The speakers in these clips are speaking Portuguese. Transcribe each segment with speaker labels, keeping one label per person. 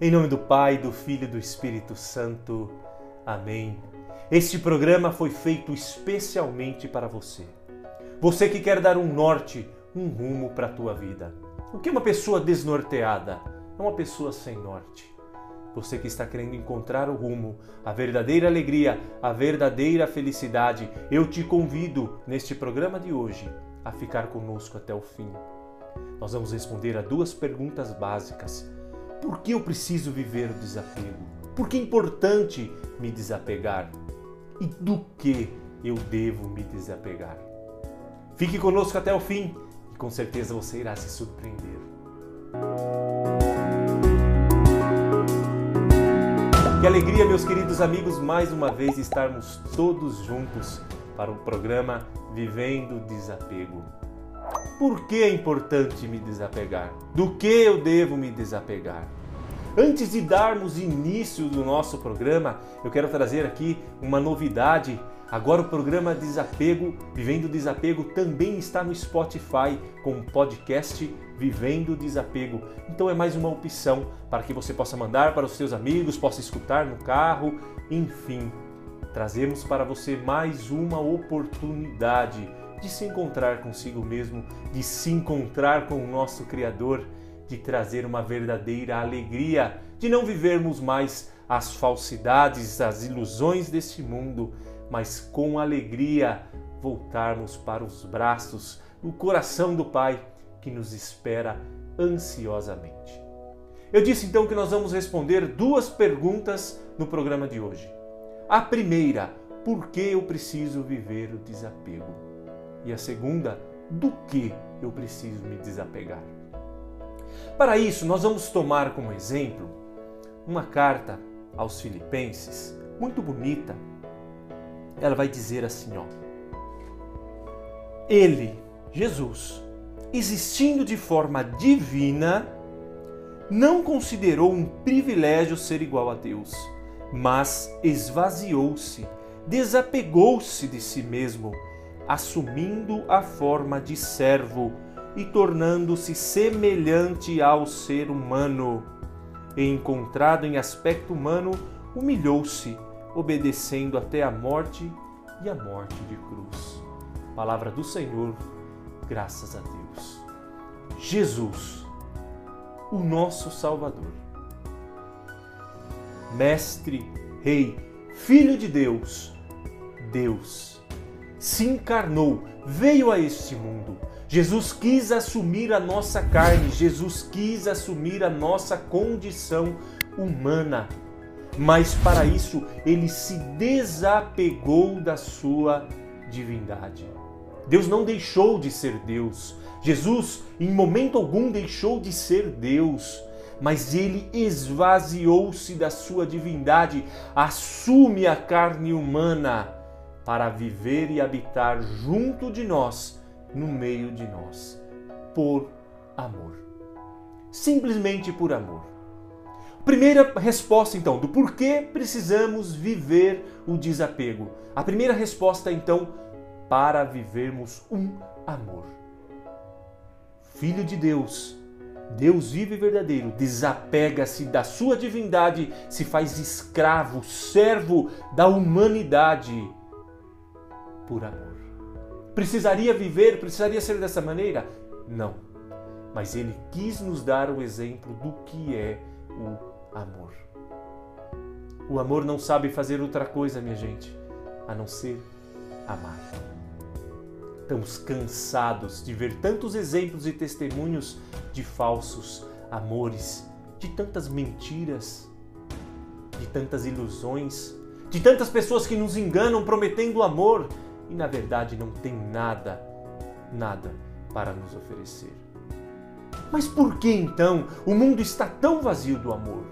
Speaker 1: Em nome do Pai, do Filho e do Espírito Santo. Amém. Este programa foi feito especialmente para você. Você que quer dar um norte, um rumo para a tua vida. O que é uma pessoa desnorteada? É uma pessoa sem norte. Você que está querendo encontrar o rumo, a verdadeira alegria, a verdadeira felicidade, eu te convido neste programa de hoje a ficar conosco até o fim. Nós vamos responder a duas perguntas básicas. Por que eu preciso viver o desapego? Por que é importante me desapegar? E do que eu devo me desapegar? Fique conosco até o fim e com certeza você irá se surpreender. Que alegria, meus queridos amigos, mais uma vez estarmos todos juntos para o programa Vivendo Desapego. Por que é importante me desapegar? Do que eu devo me desapegar? Antes de darmos início do nosso programa, eu quero trazer aqui uma novidade. Agora o programa Desapego, Vivendo Desapego, também está no Spotify com o podcast Vivendo Desapego. Então é mais uma opção para que você possa mandar para os seus amigos, possa escutar no carro, enfim. Trazemos para você mais uma oportunidade de se encontrar consigo mesmo, de se encontrar com o nosso Criador, de trazer uma verdadeira alegria, de não vivermos mais as falsidades, as ilusões deste mundo, mas com alegria voltarmos para os braços, o coração do Pai que nos espera ansiosamente. Eu disse então que nós vamos responder duas perguntas no programa de hoje. A primeira, por que eu preciso viver o desapego? E a segunda, do que eu preciso me desapegar. Para isso, nós vamos tomar como exemplo uma carta aos Filipenses, muito bonita. Ela vai dizer assim, ó: Ele, Jesus, existindo de forma divina, não considerou um privilégio ser igual a Deus, mas esvaziou-se, desapegou-se de si mesmo assumindo a forma de servo e tornando-se semelhante ao ser humano. Encontrado em aspecto humano, humilhou-se, obedecendo até a morte e a morte de cruz. Palavra do Senhor, graças a Deus. Jesus, o nosso Salvador. Mestre, Rei, Filho de Deus, Deus se encarnou, veio a este mundo. Jesus quis assumir a nossa carne, Jesus quis assumir a nossa condição humana. Mas para isso ele se desapegou da sua divindade. Deus não deixou de ser Deus. Jesus, em momento algum, deixou de ser Deus mas ele esvaziou-se da sua divindade, assume a carne humana para viver e habitar junto de nós, no meio de nós, por amor. Simplesmente por amor. Primeira resposta, então, do porquê precisamos viver o desapego. A primeira resposta, então, para vivermos um amor. Filho de Deus, Deus vivo e verdadeiro, desapega-se da sua divindade, se faz escravo, servo da humanidade por amor. Precisaria viver, precisaria ser dessa maneira? Não. Mas ele quis nos dar o exemplo do que é o amor. O amor não sabe fazer outra coisa, minha gente, a não ser amar. Estamos cansados de ver tantos exemplos e testemunhos de falsos amores, de tantas mentiras, de tantas ilusões, de tantas pessoas que nos enganam prometendo amor e na verdade não tem nada, nada para nos oferecer. Mas por que então o mundo está tão vazio do amor?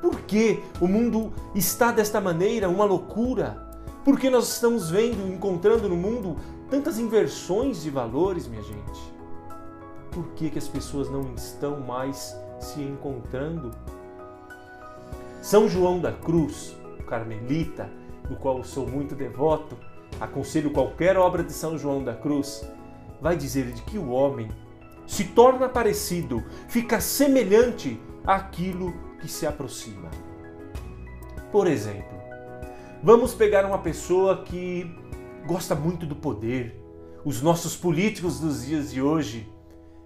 Speaker 1: Por que o mundo está desta maneira, uma loucura? Por que nós estamos vendo, encontrando no mundo tantas inversões de valores, minha gente? Por que, que as pessoas não estão mais se encontrando? São João da Cruz, carmelita, do qual sou muito devoto, aconselho qualquer obra de São João da Cruz, vai dizer de que o homem se torna parecido, fica semelhante aquilo que se aproxima. Por exemplo, vamos pegar uma pessoa que gosta muito do poder. Os nossos políticos dos dias de hoje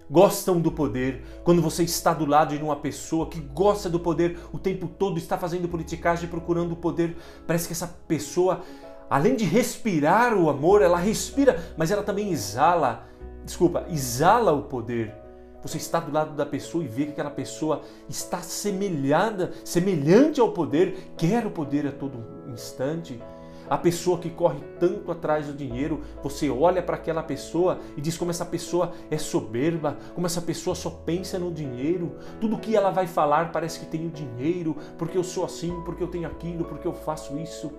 Speaker 1: gostam do poder. Quando você está do lado de uma pessoa que gosta do poder o tempo todo, está fazendo politicagem, procurando o poder, parece que essa pessoa, além de respirar o amor, ela respira, mas ela também exala, desculpa, exala o poder. Você está do lado da pessoa e vê que aquela pessoa está semelhada, semelhante ao poder, quer o poder a todo instante. A pessoa que corre tanto atrás do dinheiro, você olha para aquela pessoa e diz como essa pessoa é soberba, como essa pessoa só pensa no dinheiro. Tudo que ela vai falar parece que tem o dinheiro, porque eu sou assim, porque eu tenho aquilo, porque eu faço isso.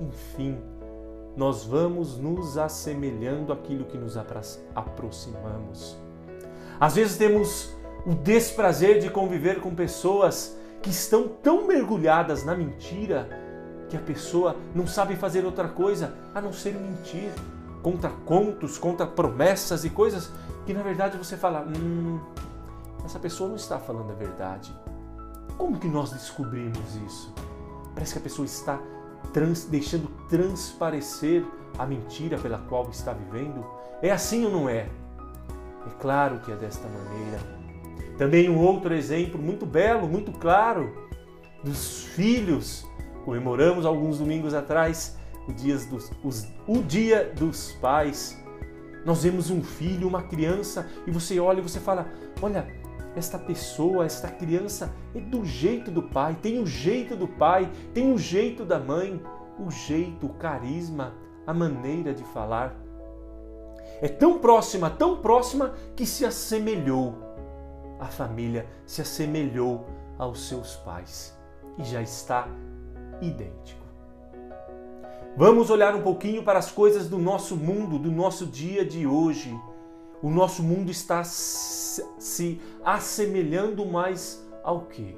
Speaker 1: Enfim, nós vamos nos assemelhando àquilo que nos aproximamos. Às vezes temos o desprazer de conviver com pessoas que estão tão mergulhadas na mentira que a pessoa não sabe fazer outra coisa a não ser mentir contra contos, contra promessas e coisas que na verdade você fala: hum, essa pessoa não está falando a verdade. Como que nós descobrimos isso? Parece que a pessoa está trans, deixando transparecer a mentira pela qual está vivendo. É assim ou não é? É claro que é desta maneira. Também um outro exemplo muito belo, muito claro, dos filhos. Comemoramos alguns domingos atrás o, dias dos, os, o Dia dos Pais. Nós vemos um filho, uma criança, e você olha e você fala: olha, esta pessoa, esta criança é do jeito do pai, tem o jeito do pai, tem o jeito da mãe, o jeito, o carisma, a maneira de falar é tão próxima, tão próxima que se assemelhou. A família se assemelhou aos seus pais e já está idêntico. Vamos olhar um pouquinho para as coisas do nosso mundo, do nosso dia de hoje. O nosso mundo está se assemelhando mais ao que?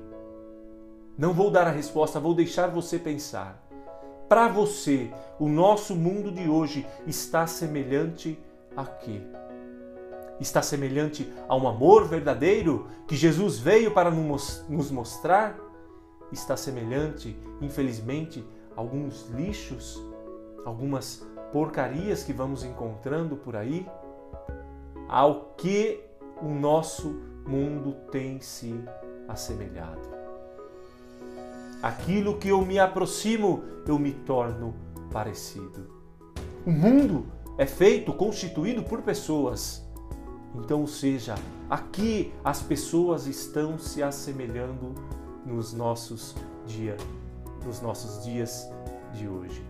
Speaker 1: Não vou dar a resposta, vou deixar você pensar. Para você, o nosso mundo de hoje está semelhante a quê? Está semelhante a um amor verdadeiro que Jesus veio para nos mostrar? Está semelhante, infelizmente, a alguns lixos, algumas porcarias que vamos encontrando por aí? Ao que o nosso mundo tem se assemelhado. Aquilo que eu me aproximo, eu me torno parecido. O mundo é feito, constituído por pessoas. Então, ou seja, aqui as pessoas estão se assemelhando nos nossos dias, nos nossos dias de hoje.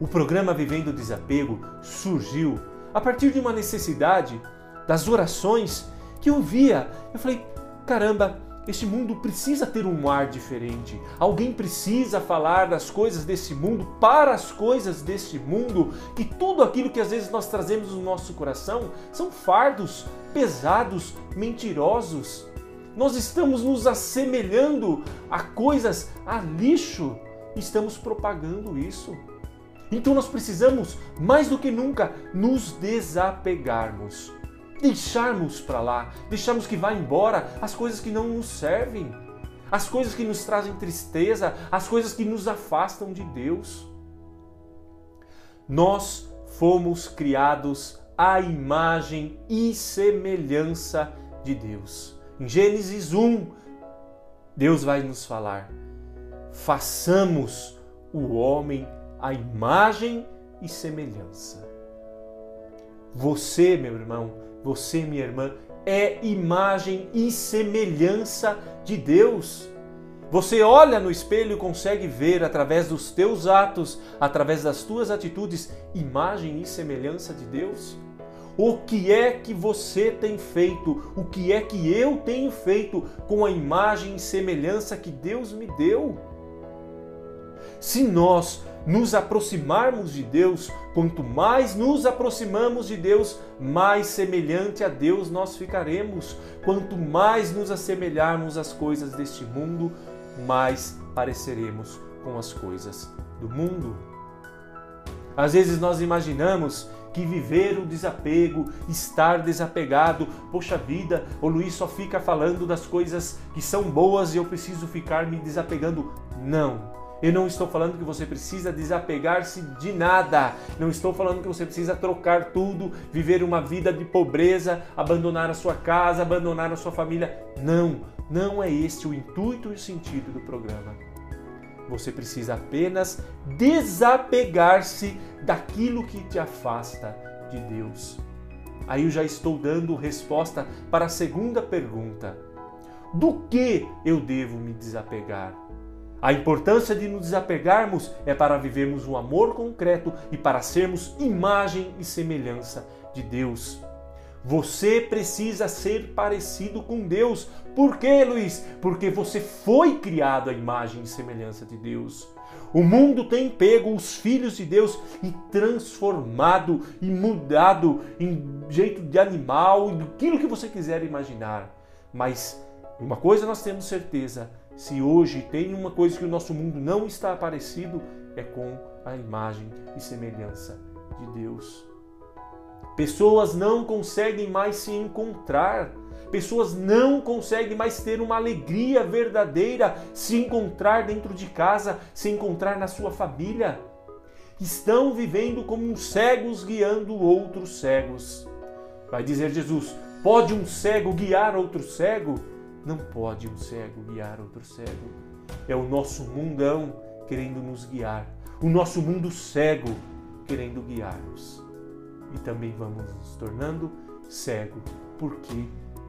Speaker 1: O programa Vivendo o Desapego surgiu a partir de uma necessidade das orações que eu via. Eu falei, caramba, este mundo precisa ter um ar diferente. Alguém precisa falar das coisas desse mundo para as coisas deste mundo. Que tudo aquilo que às vezes nós trazemos no nosso coração são fardos pesados, mentirosos. Nós estamos nos assemelhando a coisas, a lixo. Estamos propagando isso. Então nós precisamos, mais do que nunca, nos desapegarmos deixarmos para lá, deixarmos que vá embora as coisas que não nos servem, as coisas que nos trazem tristeza, as coisas que nos afastam de Deus. Nós fomos criados à imagem e semelhança de Deus. Em Gênesis 1, Deus vai nos falar: façamos o homem à imagem e semelhança. Você, meu irmão, você, minha irmã, é imagem e semelhança de Deus. Você olha no espelho e consegue ver através dos teus atos, através das tuas atitudes, imagem e semelhança de Deus? O que é que você tem feito? O que é que eu tenho feito com a imagem e semelhança que Deus me deu? Se nós nos aproximarmos de Deus, quanto mais nos aproximamos de Deus, mais semelhante a Deus nós ficaremos. Quanto mais nos assemelharmos às coisas deste mundo, mais pareceremos com as coisas do mundo. Às vezes nós imaginamos que viver o desapego, estar desapegado, poxa vida, o Luiz só fica falando das coisas que são boas e eu preciso ficar me desapegando. Não. Eu não estou falando que você precisa desapegar-se de nada. Não estou falando que você precisa trocar tudo, viver uma vida de pobreza, abandonar a sua casa, abandonar a sua família. Não, não é este o intuito e o sentido do programa. Você precisa apenas desapegar-se daquilo que te afasta de Deus. Aí eu já estou dando resposta para a segunda pergunta: do que eu devo me desapegar? A importância de nos desapegarmos é para vivermos um amor concreto e para sermos imagem e semelhança de Deus. Você precisa ser parecido com Deus. Por quê, Luiz? Porque você foi criado à imagem e semelhança de Deus. O mundo tem pego os filhos de Deus e transformado e mudado em jeito de animal e aquilo que você quiser imaginar. Mas uma coisa nós temos certeza: se hoje tem uma coisa que o nosso mundo não está parecido, é com a imagem e semelhança de Deus. Pessoas não conseguem mais se encontrar. Pessoas não conseguem mais ter uma alegria verdadeira, se encontrar dentro de casa, se encontrar na sua família. Estão vivendo como cegos guiando outros cegos. Vai dizer Jesus: pode um cego guiar outro cego? Não pode um cego guiar outro cego. É o nosso mundão querendo nos guiar, o nosso mundo cego querendo guiar-nos e também vamos nos tornando cego. Por quê?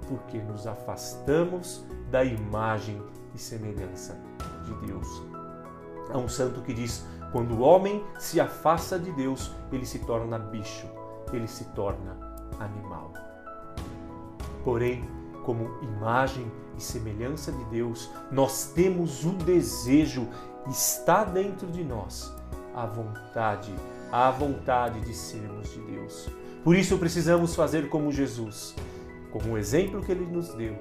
Speaker 1: Porque nos afastamos da imagem e semelhança de Deus. Há um santo que diz: quando o homem se afasta de Deus, ele se torna bicho, ele se torna animal. Porém, como imagem e semelhança de Deus, nós temos o desejo, está dentro de nós, a vontade à vontade de sermos de Deus. Por isso precisamos fazer como Jesus, como o exemplo que ele nos deu.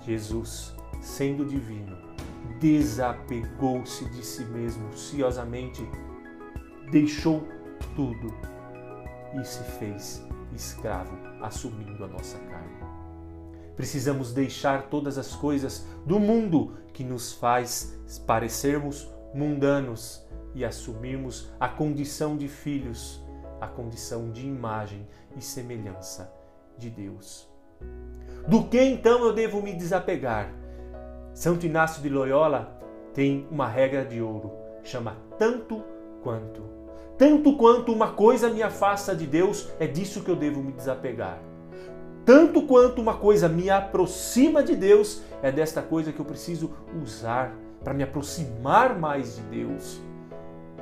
Speaker 1: Jesus, sendo divino, desapegou-se de si mesmo ciosamente, deixou tudo e se fez escravo, assumindo a nossa carne. Precisamos deixar todas as coisas do mundo que nos faz parecermos mundanos e assumirmos a condição de filhos, a condição de imagem e semelhança de Deus. Do que então eu devo me desapegar? Santo Inácio de Loyola tem uma regra de ouro, chama tanto quanto. Tanto quanto uma coisa me afasta de Deus, é disso que eu devo me desapegar. Tanto quanto uma coisa me aproxima de Deus, é desta coisa que eu preciso usar para me aproximar mais de Deus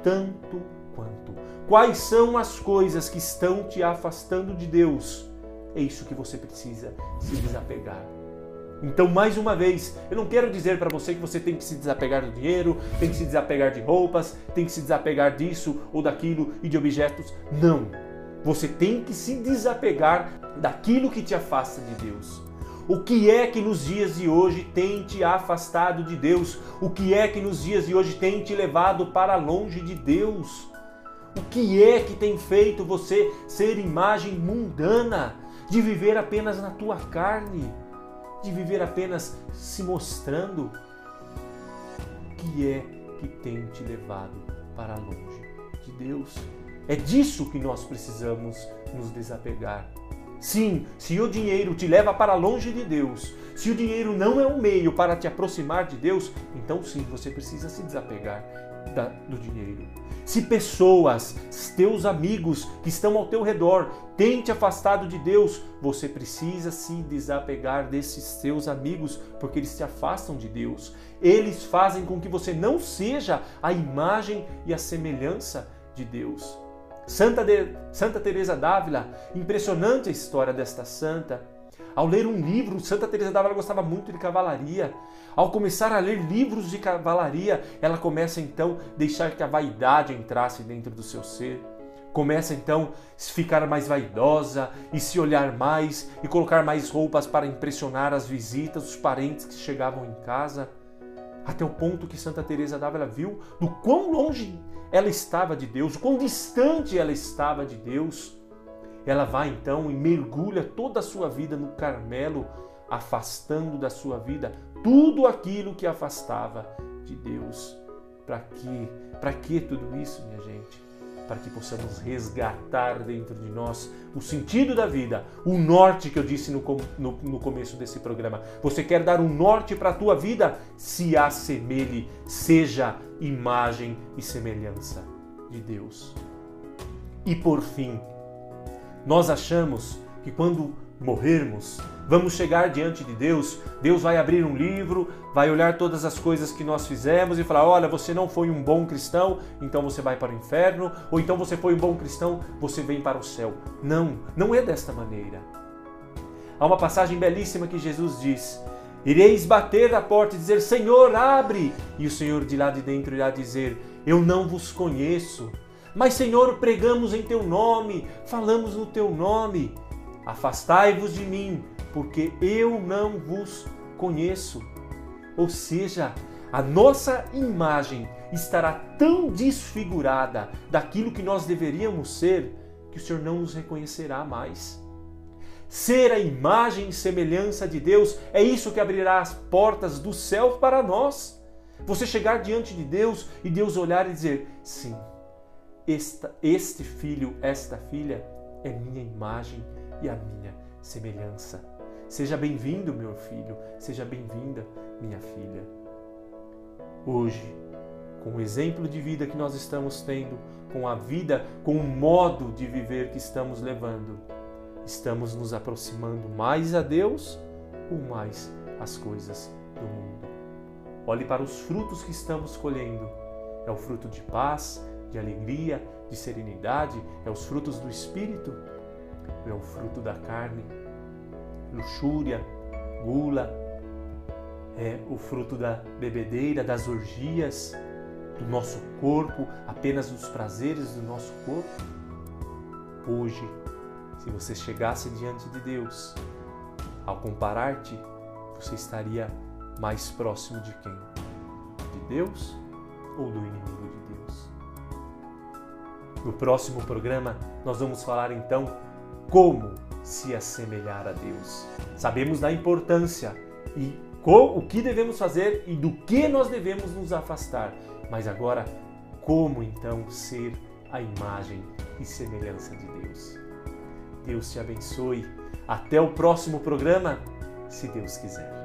Speaker 1: tanto quanto. Quais são as coisas que estão te afastando de Deus? É isso que você precisa se desapegar. Então, mais uma vez, eu não quero dizer para você que você tem que se desapegar do dinheiro, tem que se desapegar de roupas, tem que se desapegar disso ou daquilo e de objetos. Não. Você tem que se desapegar daquilo que te afasta de Deus. O que é que nos dias de hoje tem te afastado de Deus? O que é que nos dias de hoje tem te levado para longe de Deus? O que é que tem feito você ser imagem mundana, de viver apenas na tua carne, de viver apenas se mostrando? O que é que tem te levado para longe de Deus? É disso que nós precisamos nos desapegar. Sim, se o dinheiro te leva para longe de Deus, se o dinheiro não é um meio para te aproximar de Deus, então sim, você precisa se desapegar da, do dinheiro. Se pessoas, teus amigos que estão ao teu redor, têm te afastado de Deus, você precisa se desapegar desses teus amigos, porque eles te afastam de Deus. Eles fazem com que você não seja a imagem e a semelhança de Deus. Santa, de, Santa Teresa d'Ávila, impressionante a história desta santa. Ao ler um livro, Santa Teresa d'Ávila gostava muito de cavalaria. Ao começar a ler livros de cavalaria, ela começa então a deixar que a vaidade entrasse dentro do seu ser. Começa então a ficar mais vaidosa e se olhar mais e colocar mais roupas para impressionar as visitas, os parentes que chegavam em casa até o ponto que Santa Teresa d'Ávila viu do quão longe ela estava de Deus, o quão distante ela estava de Deus. ela vai então e mergulha toda a sua vida no Carmelo, afastando da sua vida tudo aquilo que afastava de Deus. Para que? Para que tudo isso, minha gente? Para que possamos resgatar dentro de nós o sentido da vida, o norte que eu disse no, no, no começo desse programa. Você quer dar um norte para a tua vida? Se assemelhe, seja imagem e semelhança de Deus. E por fim, nós achamos que quando morrermos, vamos chegar diante de Deus, Deus vai abrir um livro, vai olhar todas as coisas que nós fizemos e falar: olha, você não foi um bom cristão, então você vai para o inferno, ou então você foi um bom cristão, você vem para o céu. Não, não é desta maneira. Há uma passagem belíssima que Jesus diz: Ireis bater à porta e dizer: Senhor, abre! E o Senhor de lá de dentro irá dizer: Eu não vos conheço. Mas, Senhor, pregamos em teu nome, falamos no teu nome. Afastai-vos de mim, porque eu não vos conheço. Ou seja, a nossa imagem estará tão desfigurada daquilo que nós deveríamos ser que o Senhor não nos reconhecerá mais. Ser a imagem e semelhança de Deus é isso que abrirá as portas do céu para nós. Você chegar diante de Deus e Deus olhar e dizer: Sim, esta, este filho, esta filha é minha imagem e a minha semelhança. Seja bem-vindo, meu filho, seja bem-vinda, minha filha. Hoje, com o exemplo de vida que nós estamos tendo, com a vida, com o modo de viver que estamos levando, estamos nos aproximando mais a Deus ou mais às coisas do mundo. Olhe para os frutos que estamos colhendo. É o fruto de paz, de alegria, de serenidade, é os frutos do Espírito, é o fruto da carne, luxúria, gula, é o fruto da bebedeira, das orgias, do nosso corpo, apenas dos prazeres do nosso corpo. Hoje, se você chegasse diante de Deus, ao comparar-te, você estaria mais próximo de quem? De Deus ou do inimigo de no próximo programa, nós vamos falar então como se assemelhar a Deus. Sabemos da importância e o que devemos fazer e do que nós devemos nos afastar. Mas agora, como então ser a imagem e semelhança de Deus? Deus te abençoe. Até o próximo programa, se Deus quiser.